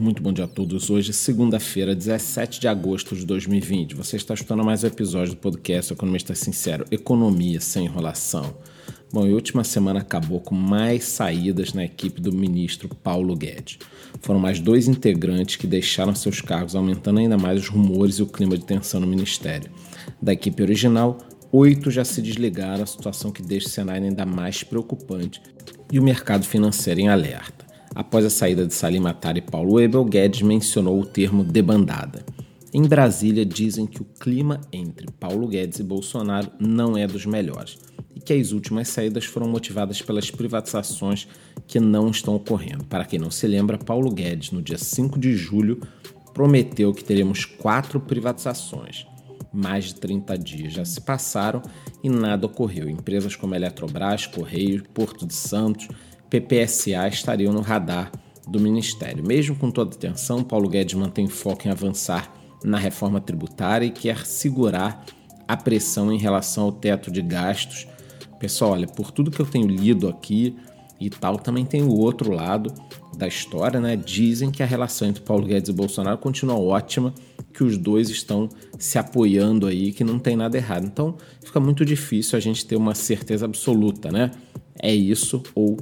Muito bom dia a todos. Hoje, segunda-feira, 17 de agosto de 2020. Você está escutando mais um episódio do podcast Economista Sincero: Economia sem enrolação. Bom, e a última semana acabou com mais saídas na equipe do ministro Paulo Guedes. Foram mais dois integrantes que deixaram seus cargos, aumentando ainda mais os rumores e o clima de tensão no ministério. Da equipe original, oito já se desligaram, a situação que deixa o cenário ainda mais preocupante e o mercado financeiro em alerta. Após a saída de Salim Matar e Paulo Ebel, Guedes mencionou o termo debandada. Em Brasília, dizem que o clima entre Paulo Guedes e Bolsonaro não é dos melhores e que as últimas saídas foram motivadas pelas privatizações que não estão ocorrendo. Para quem não se lembra, Paulo Guedes, no dia 5 de julho, prometeu que teremos quatro privatizações. Mais de 30 dias já se passaram e nada ocorreu. Empresas como Eletrobras, Correio, Porto de Santos PPSA estariam no radar do Ministério. Mesmo com toda a atenção, Paulo Guedes mantém foco em avançar na reforma tributária e quer segurar a pressão em relação ao teto de gastos. Pessoal, olha, por tudo que eu tenho lido aqui e tal, também tem o outro lado da história, né? Dizem que a relação entre Paulo Guedes e Bolsonaro continua ótima, que os dois estão se apoiando aí, que não tem nada errado. Então, fica muito difícil a gente ter uma certeza absoluta, né? É isso ou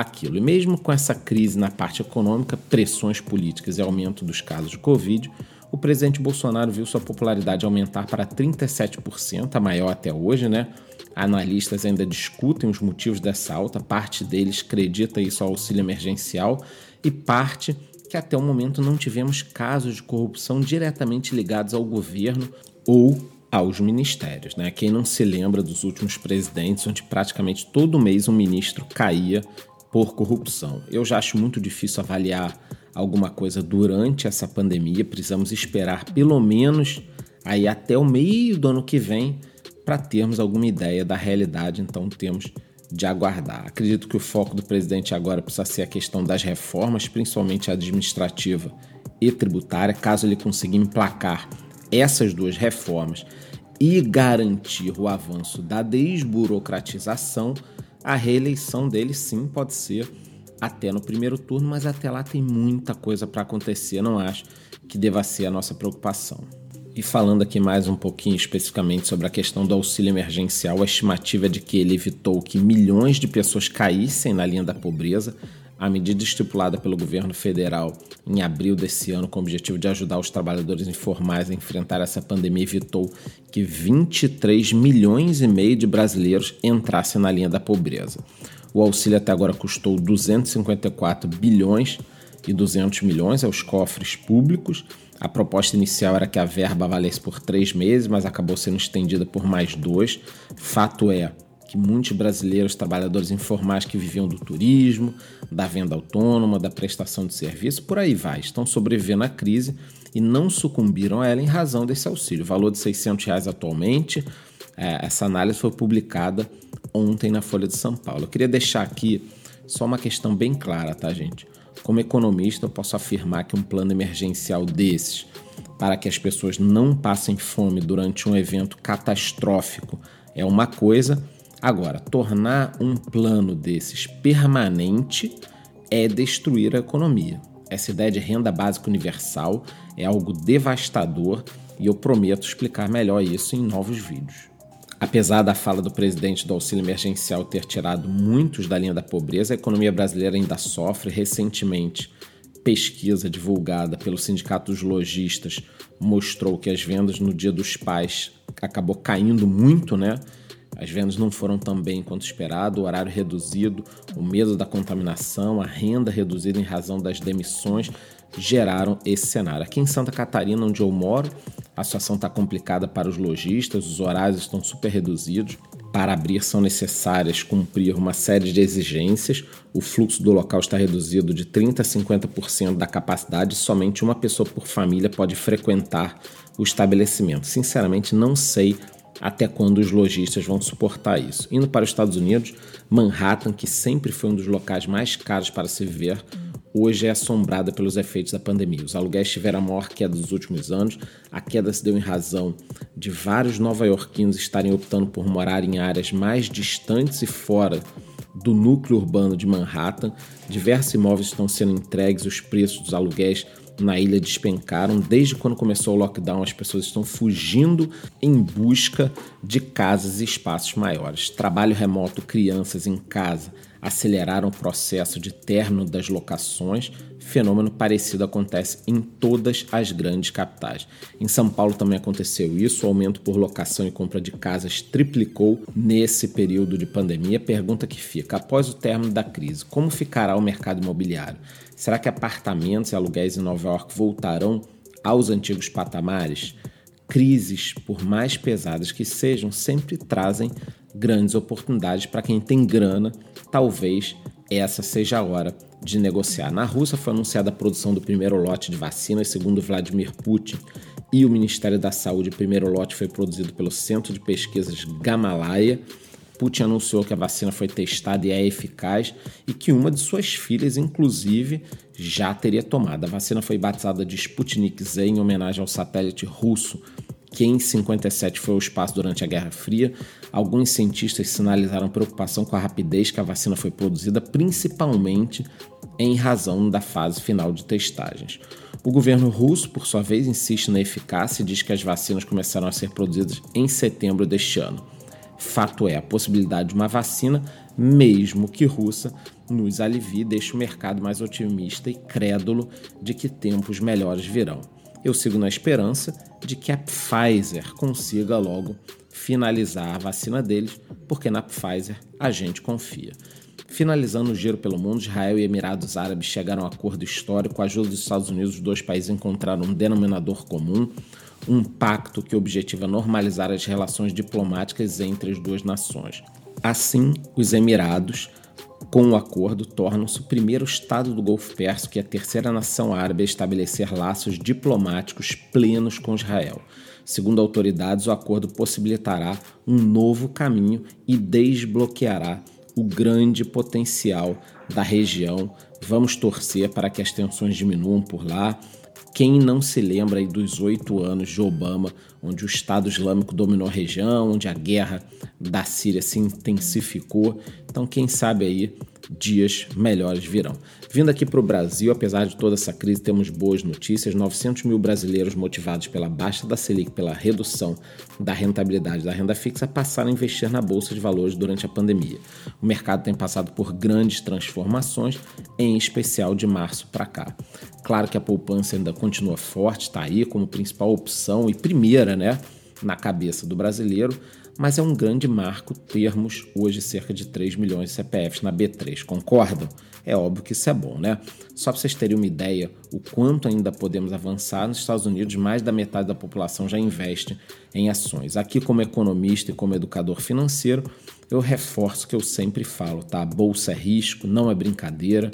aquilo. E mesmo com essa crise na parte econômica, pressões políticas e aumento dos casos de Covid, o presidente Bolsonaro viu sua popularidade aumentar para 37%, a maior até hoje, né? Analistas ainda discutem os motivos dessa alta, parte deles acredita isso ao auxílio emergencial e parte que até o momento não tivemos casos de corrupção diretamente ligados ao governo ou aos ministérios. Né? Quem não se lembra dos últimos presidentes, onde praticamente todo mês um ministro caía por corrupção. Eu já acho muito difícil avaliar alguma coisa durante essa pandemia. Precisamos esperar pelo menos aí até o meio do ano que vem para termos alguma ideia da realidade. Então temos de aguardar. Acredito que o foco do presidente agora precisa ser a questão das reformas, principalmente administrativa e tributária. Caso ele consiga emplacar essas duas reformas e garantir o avanço da desburocratização, a reeleição dele sim pode ser até no primeiro turno, mas até lá tem muita coisa para acontecer, não acho que deva ser a nossa preocupação. E falando aqui mais um pouquinho especificamente sobre a questão do auxílio emergencial, a estimativa é de que ele evitou que milhões de pessoas caíssem na linha da pobreza. A medida estipulada pelo governo federal em abril desse ano, com o objetivo de ajudar os trabalhadores informais a enfrentar essa pandemia, evitou que 23 milhões e meio de brasileiros entrassem na linha da pobreza. O auxílio até agora custou 254 bilhões e 200 milhões aos cofres públicos. A proposta inicial era que a verba valesse por três meses, mas acabou sendo estendida por mais dois. Fato é que muitos brasileiros, trabalhadores informais que viviam do turismo, da venda autônoma, da prestação de serviço, por aí vai, estão sobrevivendo à crise e não sucumbiram a ela em razão desse auxílio. Valor de 600 reais atualmente, é, essa análise foi publicada ontem na Folha de São Paulo. Eu queria deixar aqui só uma questão bem clara, tá, gente? Como economista, eu posso afirmar que um plano emergencial desses, para que as pessoas não passem fome durante um evento catastrófico, é uma coisa Agora, tornar um plano desses permanente é destruir a economia. Essa ideia de renda básica universal é algo devastador e eu prometo explicar melhor isso em novos vídeos. Apesar da fala do presidente do auxílio emergencial ter tirado muitos da linha da pobreza, a economia brasileira ainda sofre. Recentemente, pesquisa divulgada pelo Sindicato dos Lojistas mostrou que as vendas no Dia dos Pais acabou caindo muito, né? As vendas não foram tão bem quanto esperado, o horário reduzido, o medo da contaminação, a renda reduzida em razão das demissões geraram esse cenário. Aqui em Santa Catarina, onde eu moro, a situação está complicada para os lojistas, os horários estão super reduzidos. Para abrir são necessárias cumprir uma série de exigências. O fluxo do local está reduzido de 30% a 50% da capacidade somente uma pessoa por família pode frequentar o estabelecimento. Sinceramente, não sei até quando os lojistas vão suportar isso. Indo para os Estados Unidos, Manhattan, que sempre foi um dos locais mais caros para se viver, hoje é assombrada pelos efeitos da pandemia. Os aluguéis tiveram a maior queda dos últimos anos. A queda se deu em razão de vários nova-iorquinos estarem optando por morar em áreas mais distantes e fora do núcleo urbano de Manhattan. Diversos imóveis estão sendo entregues, os preços dos aluguéis na ilha despencaram. Desde quando começou o lockdown, as pessoas estão fugindo em busca de casas e espaços maiores. Trabalho remoto, crianças em casa aceleraram o processo de término das locações. Fenômeno parecido acontece em todas as grandes capitais. Em São Paulo também aconteceu isso. O aumento por locação e compra de casas triplicou nesse período de pandemia. Pergunta que fica: após o término da crise, como ficará o mercado imobiliário? Será que apartamentos e aluguéis em Nova York voltarão aos antigos patamares? Crises, por mais pesadas que sejam, sempre trazem grandes oportunidades para quem tem grana. Talvez essa seja a hora de negociar. Na Rússia foi anunciada a produção do primeiro lote de vacinas, segundo Vladimir Putin e o Ministério da Saúde. O primeiro lote foi produzido pelo Centro de Pesquisas Gamalaya Putin anunciou que a vacina foi testada e é eficaz e que uma de suas filhas, inclusive, já teria tomado. A vacina foi batizada de Sputnik Z em homenagem ao satélite russo que em 57 foi ao espaço durante a Guerra Fria. Alguns cientistas sinalizaram preocupação com a rapidez que a vacina foi produzida, principalmente em razão da fase final de testagens. O governo russo, por sua vez, insiste na eficácia e diz que as vacinas começaram a ser produzidas em setembro deste ano. Fato é, a possibilidade de uma vacina, mesmo que russa, nos alivie e deixe o mercado mais otimista e crédulo de que tempos melhores virão. Eu sigo na esperança de que a Pfizer consiga logo finalizar a vacina deles, porque na Pfizer a gente confia. Finalizando o giro pelo mundo, Israel e Emirados Árabes chegaram a um acordo histórico. Com a ajuda dos Estados Unidos, os dois países encontraram um denominador comum um pacto que objetiva normalizar as relações diplomáticas entre as duas nações. Assim, os Emirados, com o acordo, tornam-se o primeiro Estado do Golfo Pérsico e a terceira nação árabe a estabelecer laços diplomáticos plenos com Israel. Segundo autoridades, o acordo possibilitará um novo caminho e desbloqueará o grande potencial da região. Vamos torcer para que as tensões diminuam por lá quem não se lembra dos oito anos de Obama, onde o Estado Islâmico dominou a região, onde a guerra da Síria se intensificou? Então, quem sabe aí dias melhores virão. Vindo aqui para o Brasil, apesar de toda essa crise, temos boas notícias. 900 mil brasileiros motivados pela baixa da Selic, pela redução da rentabilidade da renda fixa, passaram a investir na Bolsa de Valores durante a pandemia. O mercado tem passado por grandes transformações, em especial de março para cá. Claro que a poupança ainda continua forte, está aí como principal opção e primeira, né, na cabeça do brasileiro, mas é um grande marco termos hoje cerca de 3 milhões de CPFs na B3, concordam? É óbvio que isso é bom, né? Só para vocês terem uma ideia, o quanto ainda podemos avançar, nos Estados Unidos, mais da metade da população já investe em ações. Aqui, como economista e como educador financeiro, eu reforço que eu sempre falo, tá? Bolsa é risco, não é brincadeira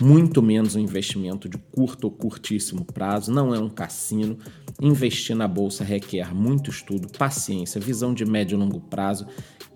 muito menos um investimento de curto ou curtíssimo prazo, não é um cassino. Investir na bolsa requer muito estudo, paciência, visão de médio e longo prazo.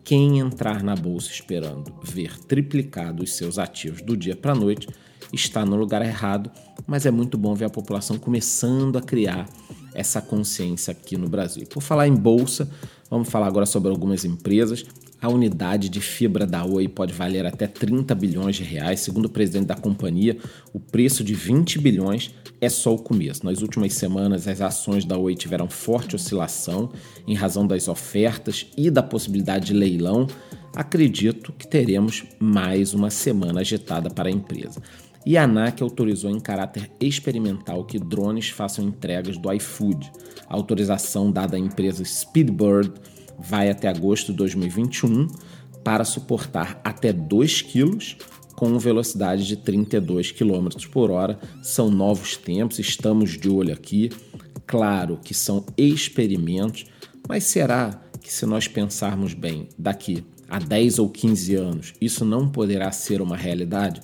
Quem entrar na bolsa esperando ver triplicado os seus ativos do dia para a noite está no lugar errado, mas é muito bom ver a população começando a criar essa consciência aqui no Brasil. Por falar em bolsa, vamos falar agora sobre algumas empresas. A unidade de fibra da Oi pode valer até 30 bilhões de reais. Segundo o presidente da companhia, o preço de 20 bilhões é só o começo. Nas últimas semanas, as ações da Oi tiveram forte oscilação em razão das ofertas e da possibilidade de leilão. Acredito que teremos mais uma semana agitada para a empresa. E a ANAC autorizou em caráter experimental que drones façam entregas do iFood. A autorização dada à empresa Speedbird vai até agosto de 2021 para suportar até 2 kg com velocidade de 32 km por hora. São novos tempos, estamos de olho aqui. Claro que são experimentos, mas será que se nós pensarmos bem, daqui a 10 ou 15 anos, isso não poderá ser uma realidade?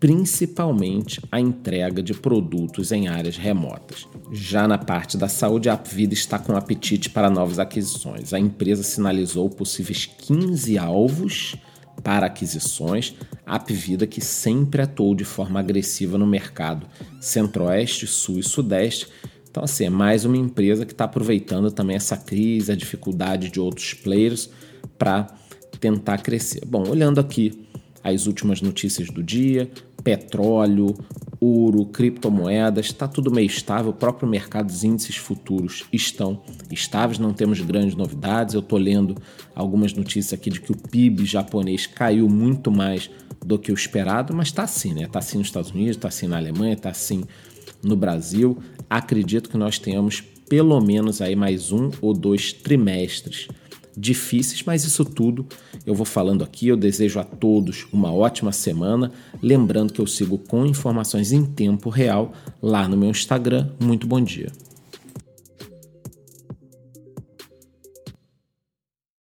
Principalmente a entrega de produtos em áreas remotas. Já na parte da saúde, a Apvida está com apetite para novas aquisições. A empresa sinalizou possíveis 15 alvos para aquisições, a Apvida que sempre atuou de forma agressiva no mercado centro-oeste, sul e sudeste. Então, assim, é mais uma empresa que está aproveitando também essa crise, a dificuldade de outros players para tentar crescer. Bom, olhando aqui as últimas notícias do dia, petróleo, ouro, criptomoedas, está tudo meio estável. O próprio mercado, os índices futuros estão estáveis, não temos grandes novidades. Eu estou lendo algumas notícias aqui de que o PIB japonês caiu muito mais do que o esperado, mas está assim, né? Está assim nos Estados Unidos, está assim na Alemanha, está assim no Brasil. Acredito que nós tenhamos pelo menos aí mais um ou dois trimestres difíceis, mas isso tudo eu vou falando aqui. Eu desejo a todos uma ótima semana. Lembrando que eu sigo com informações em tempo real lá no meu Instagram. Muito bom dia.